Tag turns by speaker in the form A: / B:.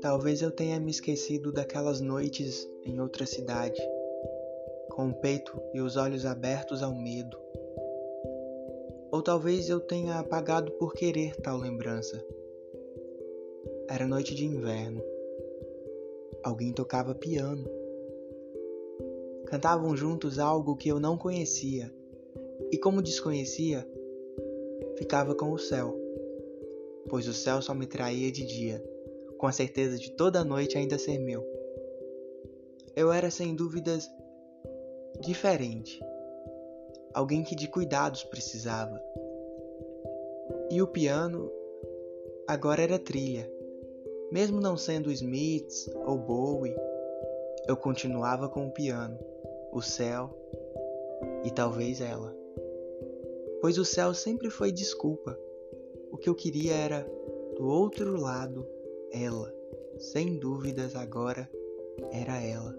A: Talvez eu tenha me esquecido daquelas noites em outra cidade, com o peito e os olhos abertos ao medo. Ou talvez eu tenha apagado por querer tal lembrança. Era noite de inverno. Alguém tocava piano. Cantavam juntos algo que eu não conhecia, e como desconhecia, ficava com o céu, pois o céu só me traía de dia com a certeza de toda a noite ainda ser meu. Eu era sem dúvidas diferente, alguém que de cuidados precisava. E o piano agora era trilha. Mesmo não sendo Smiths ou Bowie, eu continuava com o piano, o céu e talvez ela. Pois o céu sempre foi desculpa. O que eu queria era do outro lado ela, sem dúvidas agora era ela.